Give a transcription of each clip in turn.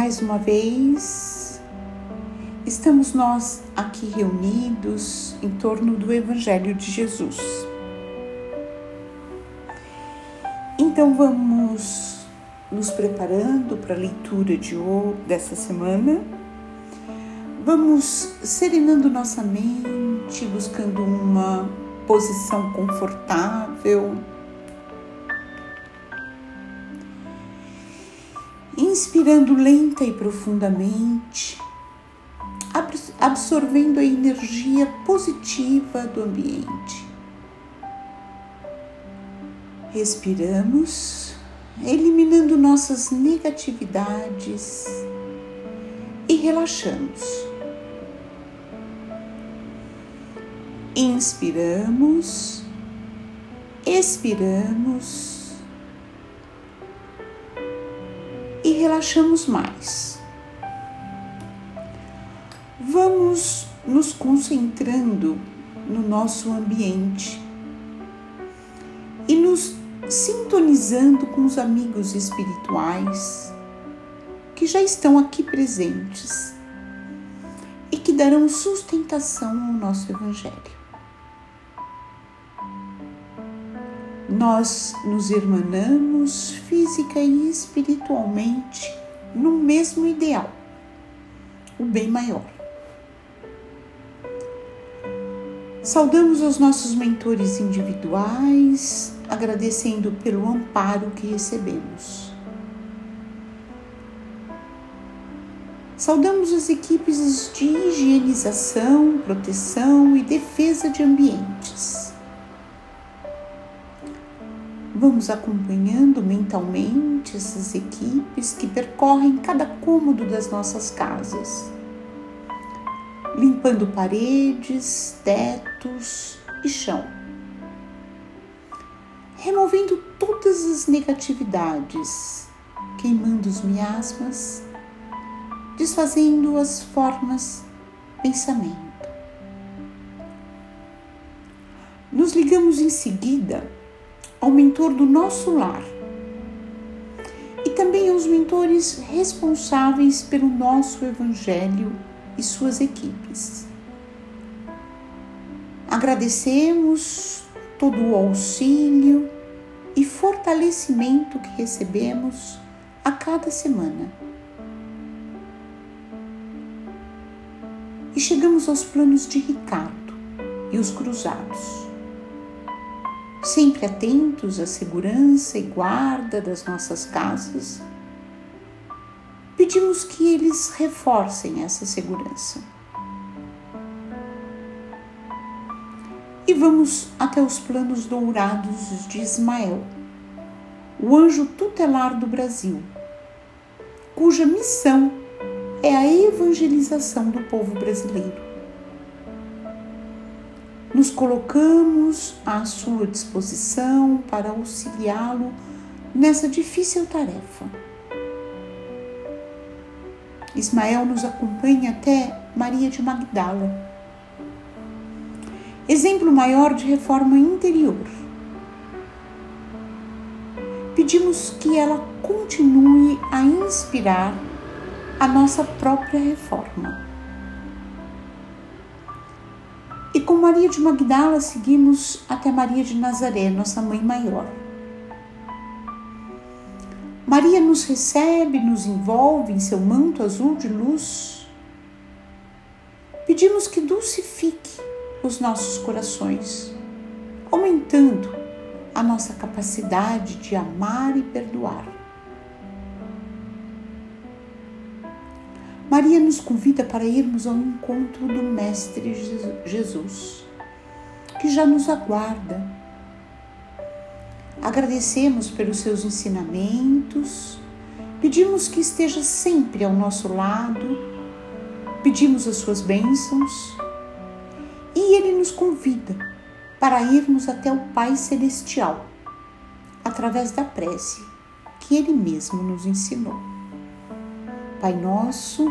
Mais uma vez, estamos nós aqui reunidos em torno do Evangelho de Jesus. Então vamos nos preparando para a leitura de dessa semana. Vamos serenando nossa mente, buscando uma posição confortável inspirando lenta e profundamente, absorvendo a energia positiva do ambiente. Respiramos, eliminando nossas negatividades e relaxamos. Inspiramos, expiramos relaxamos mais. Vamos nos concentrando no nosso ambiente e nos sintonizando com os amigos espirituais que já estão aqui presentes e que darão sustentação ao nosso Evangelho. Nós nos irmanamos física e espiritualmente no mesmo ideal, o bem maior. Saudamos os nossos mentores individuais, agradecendo pelo amparo que recebemos. Saudamos as equipes de higienização, proteção e defesa de ambientes Vamos acompanhando mentalmente essas equipes que percorrem cada cômodo das nossas casas, limpando paredes, tetos e chão, removendo todas as negatividades, queimando os miasmas, desfazendo as formas pensamento. Nos ligamos em seguida ao mentor do nosso lar e também aos mentores responsáveis pelo nosso Evangelho e suas equipes. Agradecemos todo o auxílio e fortalecimento que recebemos a cada semana. E chegamos aos planos de Ricardo e os cruzados sempre atentos à segurança e guarda das nossas casas, pedimos que eles reforcem essa segurança. E vamos até os planos dourados de Ismael, o anjo tutelar do Brasil, cuja missão é a evangelização do povo brasileiro nos colocamos à sua disposição para auxiliá-lo nessa difícil tarefa. Ismael nos acompanha até Maria de Magdala, exemplo maior de reforma interior. Pedimos que ela continue a inspirar a nossa própria reforma. Maria de Magdala seguimos até Maria de Nazaré, nossa mãe maior. Maria nos recebe, nos envolve em seu manto azul de luz. Pedimos que dulcifique os nossos corações, aumentando a nossa capacidade de amar e perdoar. Maria nos convida para irmos ao encontro do Mestre Jesus, que já nos aguarda. Agradecemos pelos seus ensinamentos, pedimos que esteja sempre ao nosso lado, pedimos as suas bênçãos e ele nos convida para irmos até o Pai Celestial através da prece que ele mesmo nos ensinou. Pai nosso,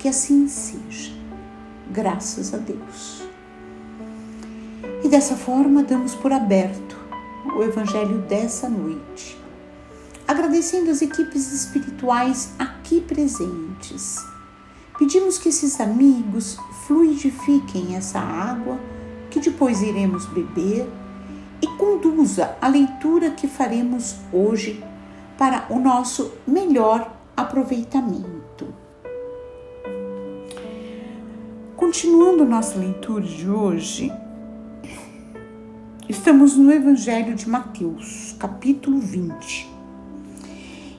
Que assim seja, graças a Deus. E dessa forma damos por aberto o Evangelho dessa noite, agradecendo as equipes espirituais aqui presentes Pedimos que esses amigos fluidifiquem essa água que depois iremos beber e conduza a leitura que faremos hoje para o nosso melhor aproveitamento. Continuando nossa leitura de hoje, estamos no Evangelho de Mateus, capítulo 20.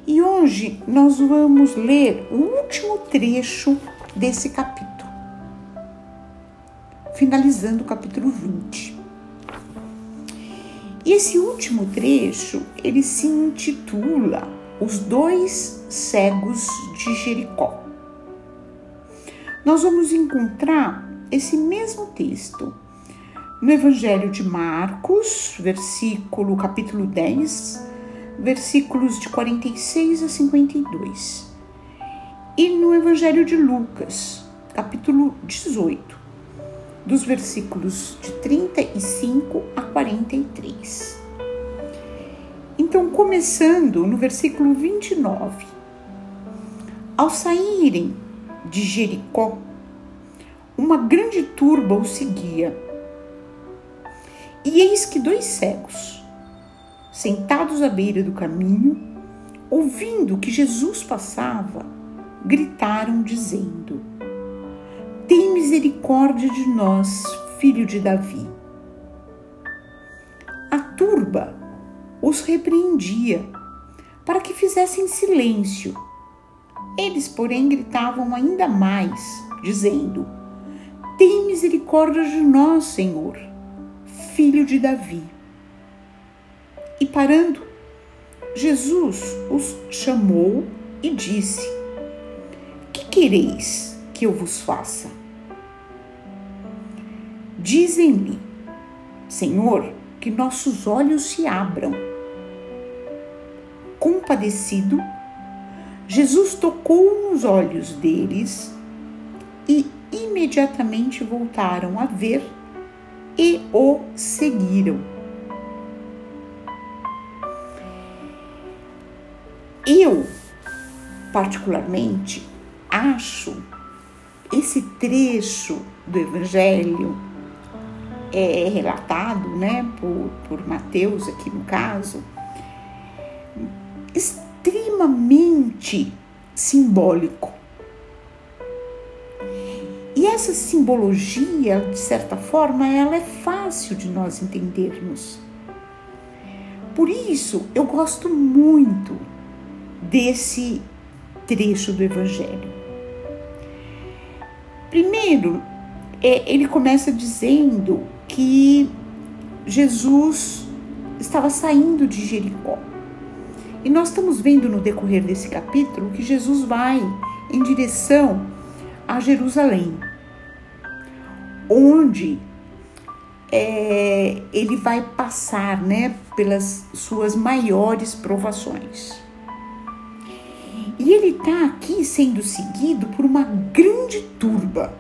E hoje nós vamos ler o último trecho desse capítulo, finalizando o capítulo 20. E esse último trecho, ele se intitula Os dois cegos de Jericó. Nós vamos encontrar esse mesmo texto no Evangelho de Marcos, versículo capítulo 10, versículos de 46 a 52 e no Evangelho de Lucas, capítulo 18, dos versículos de 35 a 43. Então, começando no versículo 29. Ao saírem de Jericó, uma grande turba o seguia. E eis que dois cegos, sentados à beira do caminho, ouvindo que Jesus passava, gritaram, dizendo: Tem misericórdia de nós, filho de Davi. A turba os repreendia para que fizessem silêncio. Eles, porém, gritavam ainda mais, dizendo: Tem misericórdia de nós, Senhor, filho de Davi. E parando, Jesus os chamou e disse: quereis que eu vos faça? Dizem-lhe, Senhor, que nossos olhos se abram. Compadecido, Jesus tocou nos olhos deles e imediatamente voltaram a ver e o seguiram. Eu, particularmente, acho esse trecho do Evangelho é relatado né, por, por Mateus, aqui no caso, extremamente simbólico. E essa simbologia, de certa forma, ela é fácil de nós entendermos. Por isso, eu gosto muito desse trecho do Evangelho. Primeiro, é, ele começa dizendo que Jesus estava saindo de Jericó. E nós estamos vendo no decorrer desse capítulo que Jesus vai em direção a Jerusalém, onde é, ele vai passar né, pelas suas maiores provações. E ele está aqui sendo seguido por uma grande turba,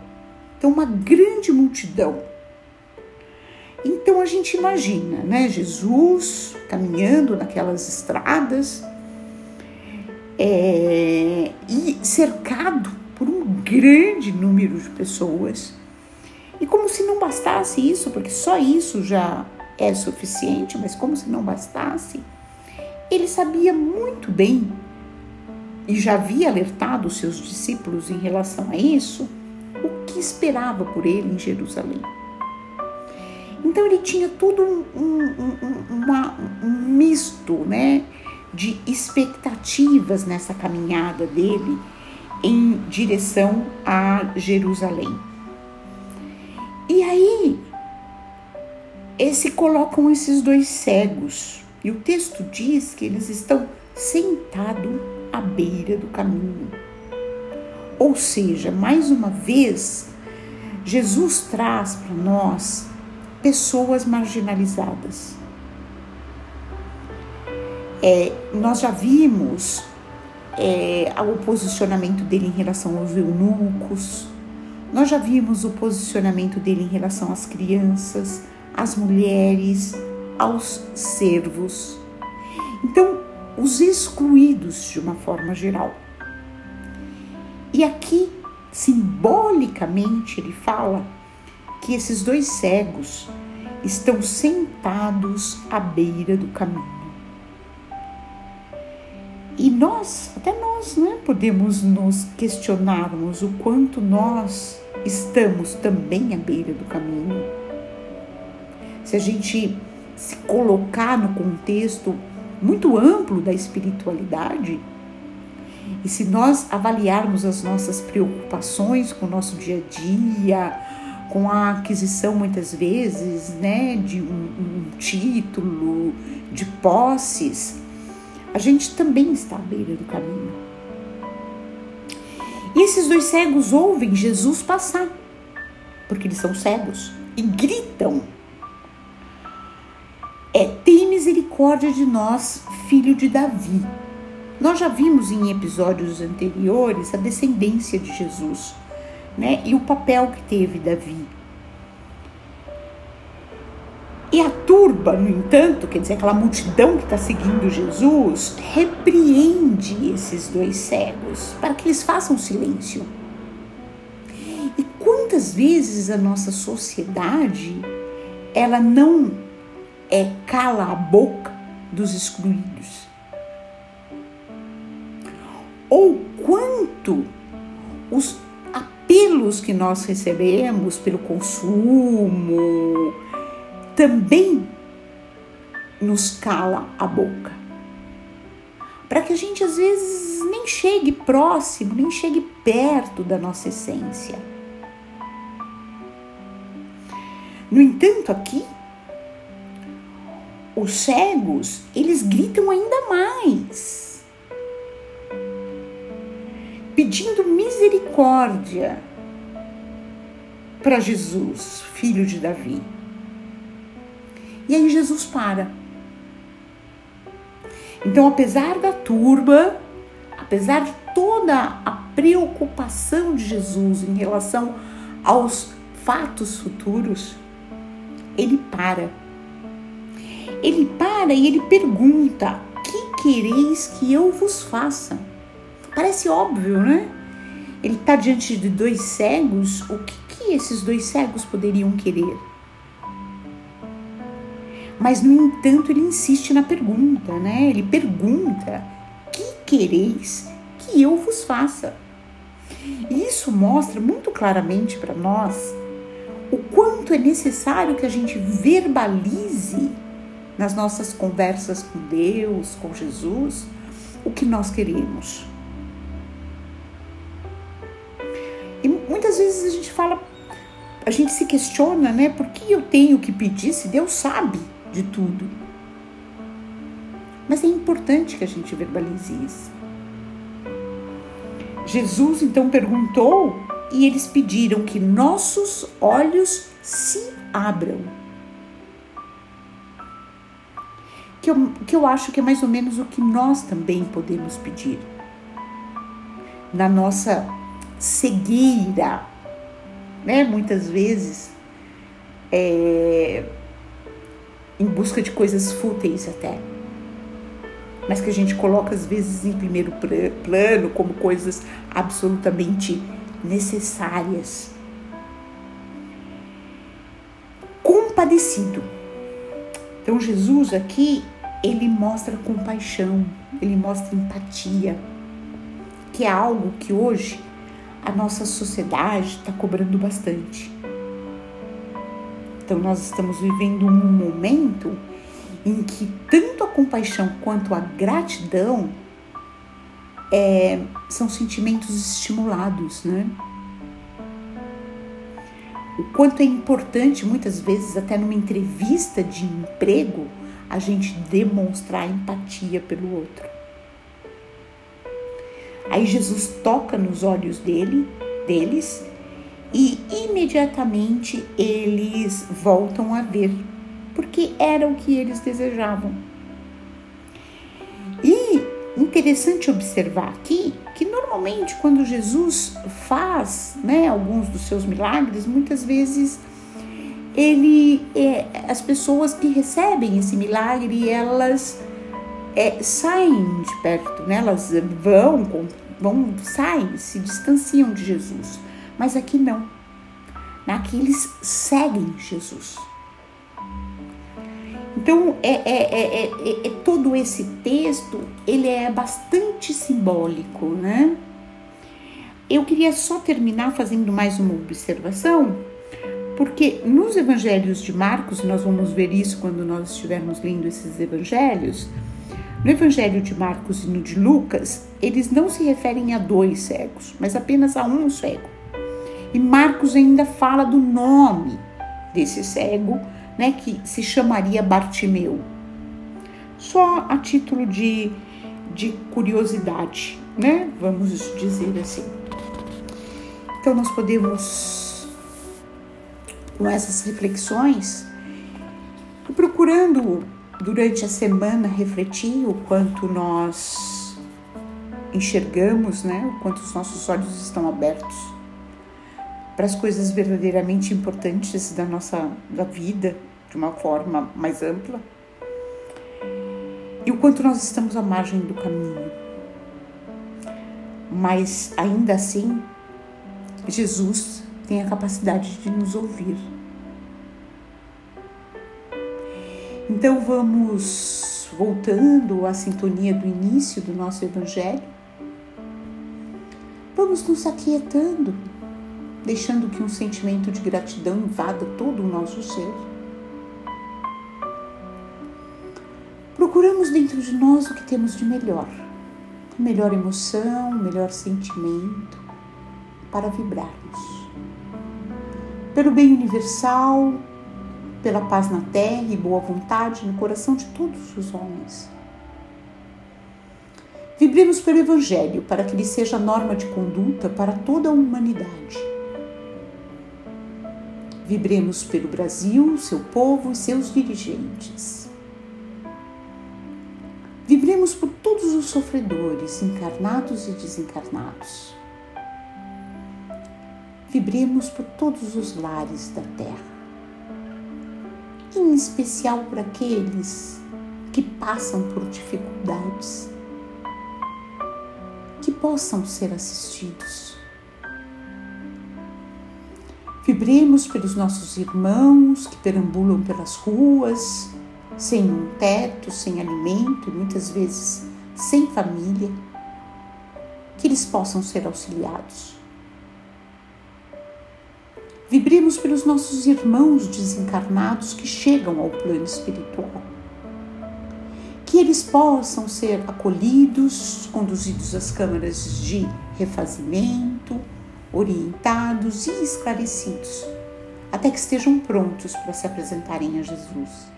então uma grande multidão. Então a gente imagina, né, Jesus caminhando naquelas estradas é, e cercado por um grande número de pessoas. E como se não bastasse isso, porque só isso já é suficiente, mas como se não bastasse, ele sabia muito bem e já havia alertado os seus discípulos em relação a isso, o que esperava por ele em Jerusalém. Então ele tinha todo um, um, um, uma, um misto né, de expectativas nessa caminhada dele em direção a Jerusalém. E aí se colocam esses dois cegos, e o texto diz que eles estão sentados à beira do caminho, Ou seja, mais uma vez, Jesus traz para nós pessoas marginalizadas. É, nós já vimos é, o posicionamento dele em relação aos eunucos, nós já vimos o posicionamento dele em relação às crianças, às mulheres, aos servos. Então, os excluídos de uma forma geral. E aqui, simbolicamente, ele fala que esses dois cegos estão sentados à beira do caminho. E nós, até nós, né, podemos nos questionarmos o quanto nós estamos também à beira do caminho. Se a gente se colocar no contexto muito amplo da espiritualidade, e se nós avaliarmos as nossas preocupações com o nosso dia a dia, com a aquisição muitas vezes, né, de um, um título, de posses, a gente também está à beira do caminho. E esses dois cegos ouvem Jesus passar, porque eles são cegos, e gritam: É, tem misericórdia de nós, filho de Davi. Nós já vimos em episódios anteriores a descendência de Jesus, né? E o papel que teve Davi e a turba, no entanto, quer dizer, aquela multidão que está seguindo Jesus, repreende esses dois cegos para que eles façam silêncio. E quantas vezes a nossa sociedade ela não é cala a boca dos excluídos? Ou quanto os apelos que nós recebemos pelo consumo, também nos cala a boca. Para que a gente às vezes nem chegue próximo, nem chegue perto da nossa essência. No entanto, aqui, os cegos, eles gritam ainda mais, pedindo misericórdia para Jesus, filho de Davi. E aí Jesus para. Então, apesar da turba, apesar de toda a preocupação de Jesus em relação aos fatos futuros, ele para. Ele para e ele pergunta: Que quereis que eu vos faça? Parece óbvio, né? Ele está diante de dois cegos. O que, que esses dois cegos poderiam querer? Mas, no entanto, ele insiste na pergunta, né? Ele pergunta: Que quereis que eu vos faça? E isso mostra muito claramente para nós o quanto é necessário que a gente verbalize nas nossas conversas com Deus, com Jesus, o que nós queremos. Vezes a gente fala, a gente se questiona, né? Por que eu tenho que pedir se Deus sabe? de tudo. Mas é importante que a gente verbalize isso. Jesus então perguntou e eles pediram que nossos olhos se abram. Que eu, que eu acho que é mais ou menos o que nós também podemos pedir. Na nossa cegueira, né? Muitas vezes é, em busca de coisas fúteis até, mas que a gente coloca às vezes em primeiro plano como coisas absolutamente necessárias. Compadecido. Então Jesus aqui ele mostra compaixão, ele mostra empatia, que é algo que hoje a nossa sociedade está cobrando bastante. Então, nós estamos vivendo um momento em que tanto a compaixão quanto a gratidão é, são sentimentos estimulados, né? O quanto é importante, muitas vezes, até numa entrevista de emprego, a gente demonstrar empatia pelo outro. Aí Jesus toca nos olhos dele, deles e imediatamente eles voltam a ver, porque era o que eles desejavam. E interessante observar aqui que normalmente quando Jesus faz né, alguns dos seus milagres, muitas vezes ele é, as pessoas que recebem esse milagre elas é, saem de perto, né? elas vão, vão, saem, se distanciam de Jesus. Mas aqui não. Aqui eles seguem Jesus. Então, é, é, é, é, todo esse texto, ele é bastante simbólico, né? Eu queria só terminar fazendo mais uma observação, porque nos evangelhos de Marcos, nós vamos ver isso quando nós estivermos lendo esses evangelhos, no evangelho de Marcos e no de Lucas, eles não se referem a dois cegos, mas apenas a um cego. E Marcos ainda fala do nome desse cego, né, que se chamaria Bartimeu. Só a título de, de curiosidade, né? Vamos dizer assim. Então nós podemos, com essas reflexões, procurando durante a semana refletir o quanto nós enxergamos, né? O quanto os nossos olhos estão abertos para as coisas verdadeiramente importantes da nossa da vida de uma forma mais ampla e o quanto nós estamos à margem do caminho. Mas ainda assim, Jesus tem a capacidade de nos ouvir. Então vamos voltando à sintonia do início do nosso Evangelho. Vamos nos aquietando deixando que um sentimento de gratidão invada todo o nosso ser. Procuramos dentro de nós o que temos de melhor, melhor emoção, melhor sentimento para vibrarmos. Pelo bem universal, pela paz na terra e boa vontade no coração de todos os homens. Vibremos pelo Evangelho para que ele seja norma de conduta para toda a humanidade Vibremos pelo Brasil, seu povo e seus dirigentes. Vibremos por todos os sofredores, encarnados e desencarnados. Vibremos por todos os lares da terra, em especial por aqueles que passam por dificuldades, que possam ser assistidos Vibremos pelos nossos irmãos que perambulam pelas ruas, sem um teto, sem alimento muitas vezes sem família, que eles possam ser auxiliados. Vibremos pelos nossos irmãos desencarnados que chegam ao plano espiritual. Que eles possam ser acolhidos, conduzidos às câmaras de refazimento, orientados e esclarecidos, até que estejam prontos para se apresentarem a Jesus.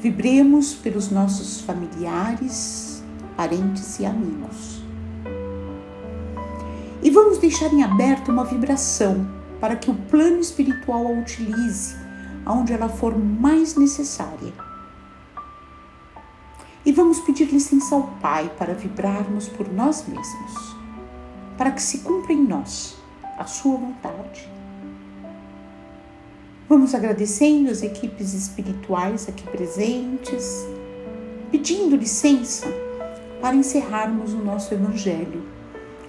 Vibremos pelos nossos familiares, parentes e amigos. E vamos deixar em aberto uma vibração para que o plano espiritual a utilize aonde ela for mais necessária. E vamos pedir licença ao Pai para vibrarmos por nós mesmos para que se cumpra em nós a sua vontade. Vamos agradecendo as equipes espirituais aqui presentes, pedindo licença para encerrarmos o nosso Evangelho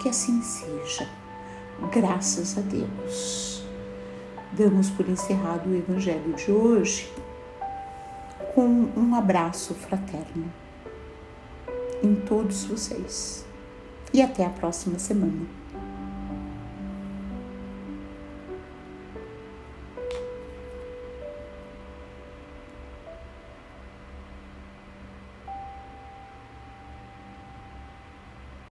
Que assim seja. Graças a Deus. Damos por encerrado o Evangelho de hoje com um abraço fraterno em todos vocês. E até a próxima semana.